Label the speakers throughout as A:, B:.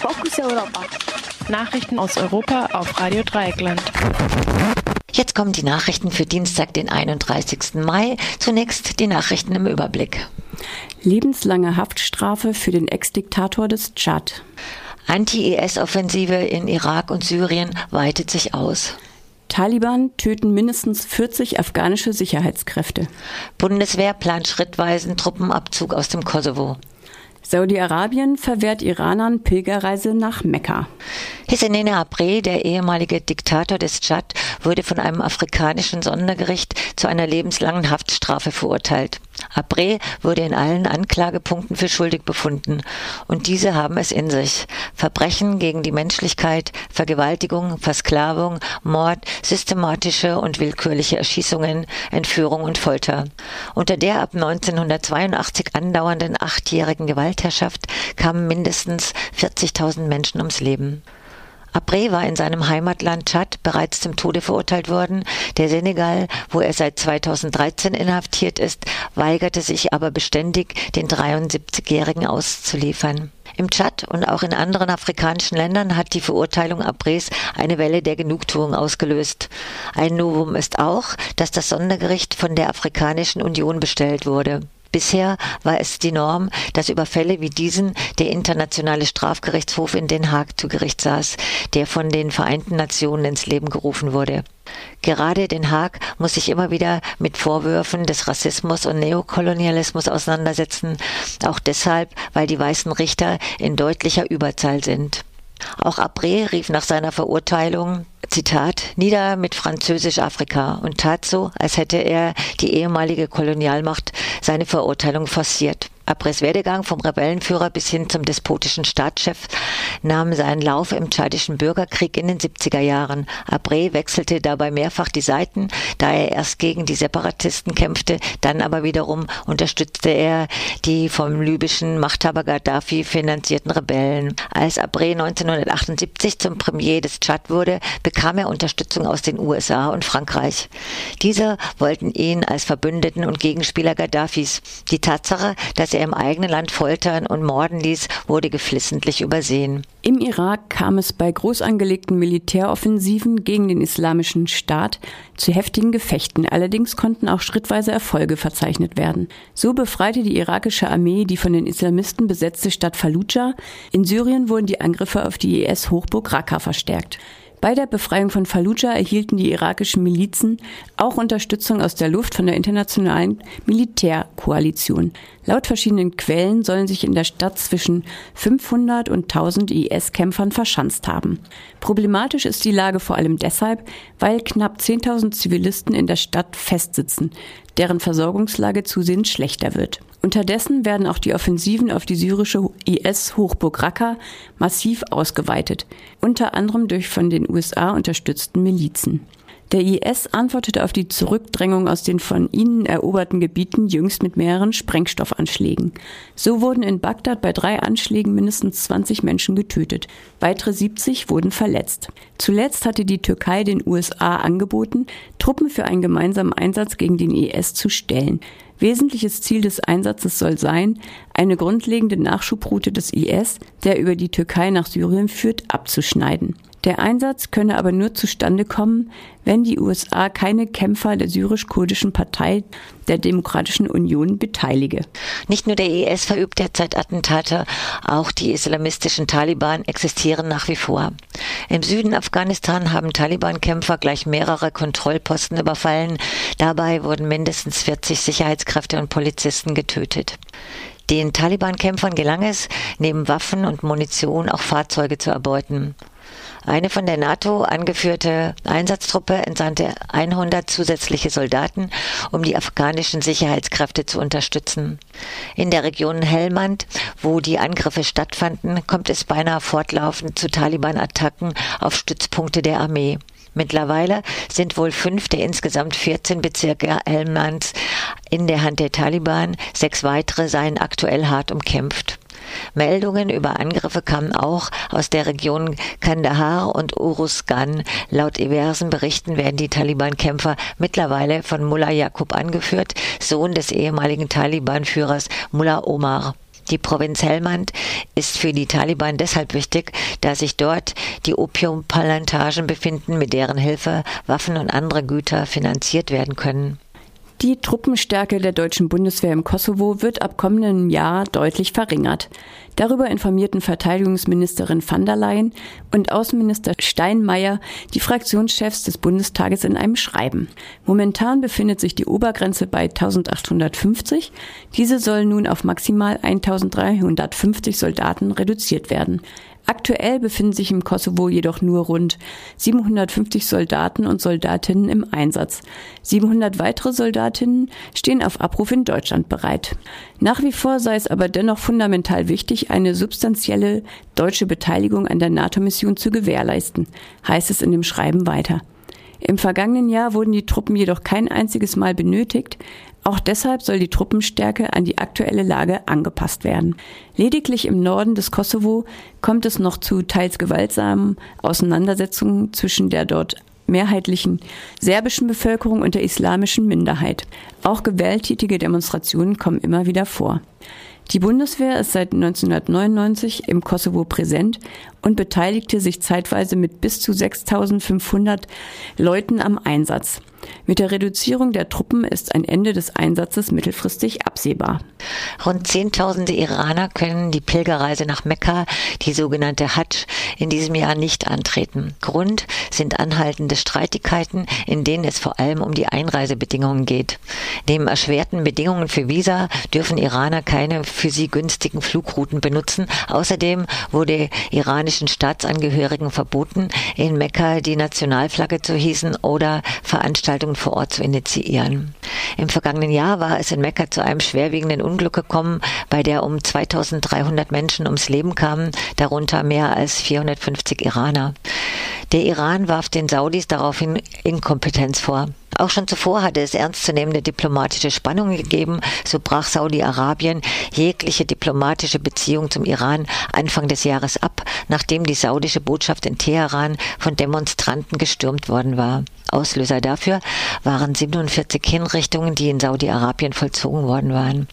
A: Fokus Europa.
B: Nachrichten aus Europa auf Radio Dreieckland.
C: Jetzt kommen die Nachrichten für Dienstag, den 31. Mai. Zunächst die Nachrichten im Überblick.
D: Lebenslange Haftstrafe für den Ex-Diktator des Tschad.
C: Anti-IS-Offensive in Irak und Syrien weitet sich aus.
D: Taliban töten mindestens 40 afghanische Sicherheitskräfte.
C: Bundeswehr plant schrittweisen Truppenabzug aus dem Kosovo.
D: Saudi-Arabien verwehrt Iranern Pilgerreise nach Mekka.
C: Hissenene Abre, der ehemalige Diktator des Tschad, wurde von einem afrikanischen Sondergericht zu einer lebenslangen Haftstrafe verurteilt. Abre wurde in allen Anklagepunkten für schuldig befunden und diese haben es in sich. Verbrechen gegen die Menschlichkeit, Vergewaltigung, Versklavung, Mord, systematische und willkürliche Erschießungen, Entführung und Folter. Unter der ab 1982 andauernden achtjährigen Gewaltherrschaft kamen mindestens 40.000 Menschen ums Leben. Abré war in seinem Heimatland Tschad bereits zum Tode verurteilt worden. Der Senegal, wo er seit 2013 inhaftiert ist, weigerte sich aber beständig, den 73-Jährigen auszuliefern. Im Tschad und auch in anderen afrikanischen Ländern hat die Verurteilung Abrés eine Welle der Genugtuung ausgelöst. Ein Novum ist auch, dass das Sondergericht von der Afrikanischen Union bestellt wurde. Bisher war es die Norm, dass über Fälle wie diesen der Internationale Strafgerichtshof in Den Haag zu Gericht saß, der von den Vereinten Nationen ins Leben gerufen wurde. Gerade Den Haag muss sich immer wieder mit Vorwürfen des Rassismus und Neokolonialismus auseinandersetzen, auch deshalb, weil die weißen Richter in deutlicher Überzahl sind. Auch Abré rief nach seiner Verurteilung Zitat, nieder mit Französisch-Afrika und tat so, als hätte er die ehemalige Kolonialmacht seine Verurteilung forciert. Abrés Werdegang vom Rebellenführer bis hin zum despotischen Staatschef nahm seinen Lauf im tschadischen Bürgerkrieg in den 70er Jahren. Abré wechselte dabei mehrfach die Seiten, da er erst gegen die Separatisten kämpfte, dann aber wiederum unterstützte er die vom libyschen Machthaber Gaddafi finanzierten Rebellen. Als Abré 1978 zum Premier des Tschad wurde, bekam er Unterstützung aus den USA und Frankreich. Diese wollten ihn als Verbündeten und Gegenspieler Gaddafis. Die Tatsache, dass er im eigenen Land foltern und morden ließ, wurde geflissentlich übersehen.
D: Im Irak kam es bei groß angelegten Militäroffensiven gegen den islamischen Staat zu heftigen Gefechten. Allerdings konnten auch schrittweise Erfolge verzeichnet werden. So befreite die irakische Armee die von den Islamisten besetzte Stadt Fallujah. In Syrien wurden die Angriffe auf die IS-Hochburg Raqqa verstärkt. Bei der Befreiung von Fallujah erhielten die irakischen Milizen auch Unterstützung aus der Luft von der internationalen Militärkoalition. Laut verschiedenen Quellen sollen sich in der Stadt zwischen 500 und 1000 IS-Kämpfern verschanzt haben. Problematisch ist die Lage vor allem deshalb, weil knapp 10.000 Zivilisten in der Stadt festsitzen, deren Versorgungslage zusehends schlechter wird. Unterdessen werden auch die Offensiven auf die syrische IS-Hochburg Raqqa massiv ausgeweitet, unter anderem durch von den USA unterstützten Milizen. Der IS antwortete auf die Zurückdrängung aus den von ihnen eroberten Gebieten jüngst mit mehreren Sprengstoffanschlägen. So wurden in Bagdad bei drei Anschlägen mindestens 20 Menschen getötet. Weitere 70 wurden verletzt. Zuletzt hatte die Türkei den USA angeboten, Truppen für einen gemeinsamen Einsatz gegen den IS zu stellen. Wesentliches Ziel des Einsatzes soll sein, eine grundlegende Nachschubroute des IS, der über die Türkei nach Syrien führt, abzuschneiden. Der Einsatz könne aber nur zustande kommen, wenn die USA keine Kämpfer der syrisch-kurdischen Partei der Demokratischen Union beteilige.
C: Nicht nur der IS verübt derzeit Attentate, auch die islamistischen Taliban existieren nach wie vor. Im Süden Afghanistan haben Taliban-Kämpfer gleich mehrere Kontrollposten überfallen. Dabei wurden mindestens 40 Sicherheitskräfte und Polizisten getötet. Den Taliban-Kämpfern gelang es, neben Waffen und Munition auch Fahrzeuge zu erbeuten. Eine von der NATO angeführte Einsatztruppe entsandte 100 zusätzliche Soldaten, um die afghanischen Sicherheitskräfte zu unterstützen. In der Region Helmand, wo die Angriffe stattfanden, kommt es beinahe fortlaufend zu Taliban-Attacken auf Stützpunkte der Armee. Mittlerweile sind wohl fünf der insgesamt 14 Bezirke Helmands in der Hand der Taliban, sechs weitere seien aktuell hart umkämpft. Meldungen über Angriffe kamen auch aus der Region Kandahar und Uruzgan. Laut diversen Berichten werden die Taliban-Kämpfer mittlerweile von Mullah Yaqub angeführt, Sohn des ehemaligen Taliban-Führers Mullah Omar. Die Provinz Helmand ist für die Taliban deshalb wichtig, da sich dort die Opiumplantagen befinden, mit deren Hilfe Waffen und andere Güter finanziert werden können.
D: Die Truppenstärke der deutschen Bundeswehr im Kosovo wird ab kommendem Jahr deutlich verringert. Darüber informierten Verteidigungsministerin van der Leyen und Außenminister Steinmeier die Fraktionschefs des Bundestages in einem Schreiben. Momentan befindet sich die Obergrenze bei 1850. Diese soll nun auf maximal 1350 Soldaten reduziert werden. Aktuell befinden sich im Kosovo jedoch nur rund 750 Soldaten und Soldatinnen im Einsatz. 700 weitere Soldatinnen stehen auf Abruf in Deutschland bereit. Nach wie vor sei es aber dennoch fundamental wichtig, eine substanzielle deutsche Beteiligung an der NATO-Mission zu gewährleisten, heißt es in dem Schreiben weiter. Im vergangenen Jahr wurden die Truppen jedoch kein einziges Mal benötigt. Auch deshalb soll die Truppenstärke an die aktuelle Lage angepasst werden. Lediglich im Norden des Kosovo kommt es noch zu teils gewaltsamen Auseinandersetzungen zwischen der dort mehrheitlichen serbischen Bevölkerung und der islamischen Minderheit. Auch gewalttätige Demonstrationen kommen immer wieder vor. Die Bundeswehr ist seit 1999 im Kosovo präsent und beteiligte sich zeitweise mit bis zu 6500 Leuten am Einsatz. Mit der Reduzierung der Truppen ist ein Ende des Einsatzes mittelfristig absehbar.
C: Rund Zehntausende Iraner können die Pilgerreise nach Mekka, die sogenannte Hajj, in diesem Jahr nicht antreten. Grund sind anhaltende Streitigkeiten, in denen es vor allem um die Einreisebedingungen geht. Neben erschwerten Bedingungen für Visa dürfen Iraner keine für sie günstigen Flugrouten benutzen. Außerdem wurde iranischen Staatsangehörigen verboten, in Mekka die Nationalflagge zu hießen oder Veranstaltungen vor Ort zu initiieren. Im vergangenen Jahr war es in Mekka zu einem schwerwiegenden Unglück gekommen, bei der um 2300 Menschen ums Leben kamen, darunter mehr als 450 Iraner. Der Iran warf den Saudis daraufhin Inkompetenz vor. Auch schon zuvor hatte es ernstzunehmende diplomatische Spannungen gegeben. So brach Saudi-Arabien jegliche diplomatische Beziehung zum Iran Anfang des Jahres ab, nachdem die saudische Botschaft in Teheran von Demonstranten gestürmt worden war. Auslöser dafür waren 47 Hinrichtungen, die in Saudi-Arabien vollzogen worden waren.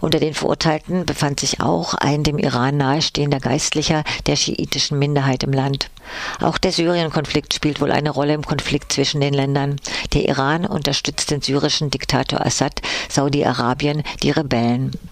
C: Unter den Verurteilten befand sich auch ein dem Iran nahestehender Geistlicher der schiitischen Minderheit im Land. Auch der Syrien-Konflikt spielt wohl eine Rolle im Konflikt zwischen den Ländern. Der Iran unterstützt den syrischen Diktator Assad, Saudi-Arabien die Rebellen.